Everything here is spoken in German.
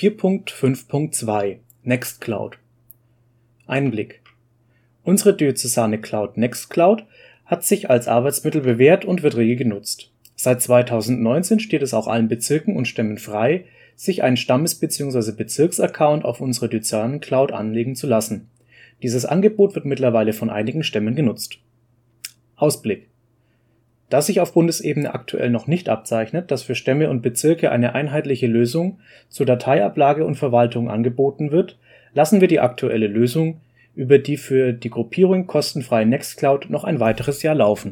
4.5.2 Nextcloud Einblick Unsere diözesane Cloud Nextcloud hat sich als Arbeitsmittel bewährt und wird rege genutzt. Seit 2019 steht es auch allen Bezirken und Stämmen frei, sich einen Stammes - bzw. Bezirksaccount auf unserer diözesanen Cloud anlegen zu lassen. Dieses Angebot wird mittlerweile von einigen Stämmen genutzt. Ausblick Da sich auf Bundesebene aktuell noch nicht abzeichnet, dass für Stämme und Bezirke eine einheitliche Lösung zur Dateiablage und - verwaltung angeboten wird, lassen wir die aktuelle Lösung über die für die Gruppierung kostenfreie Nextcloud noch ein weiteres Jahr laufen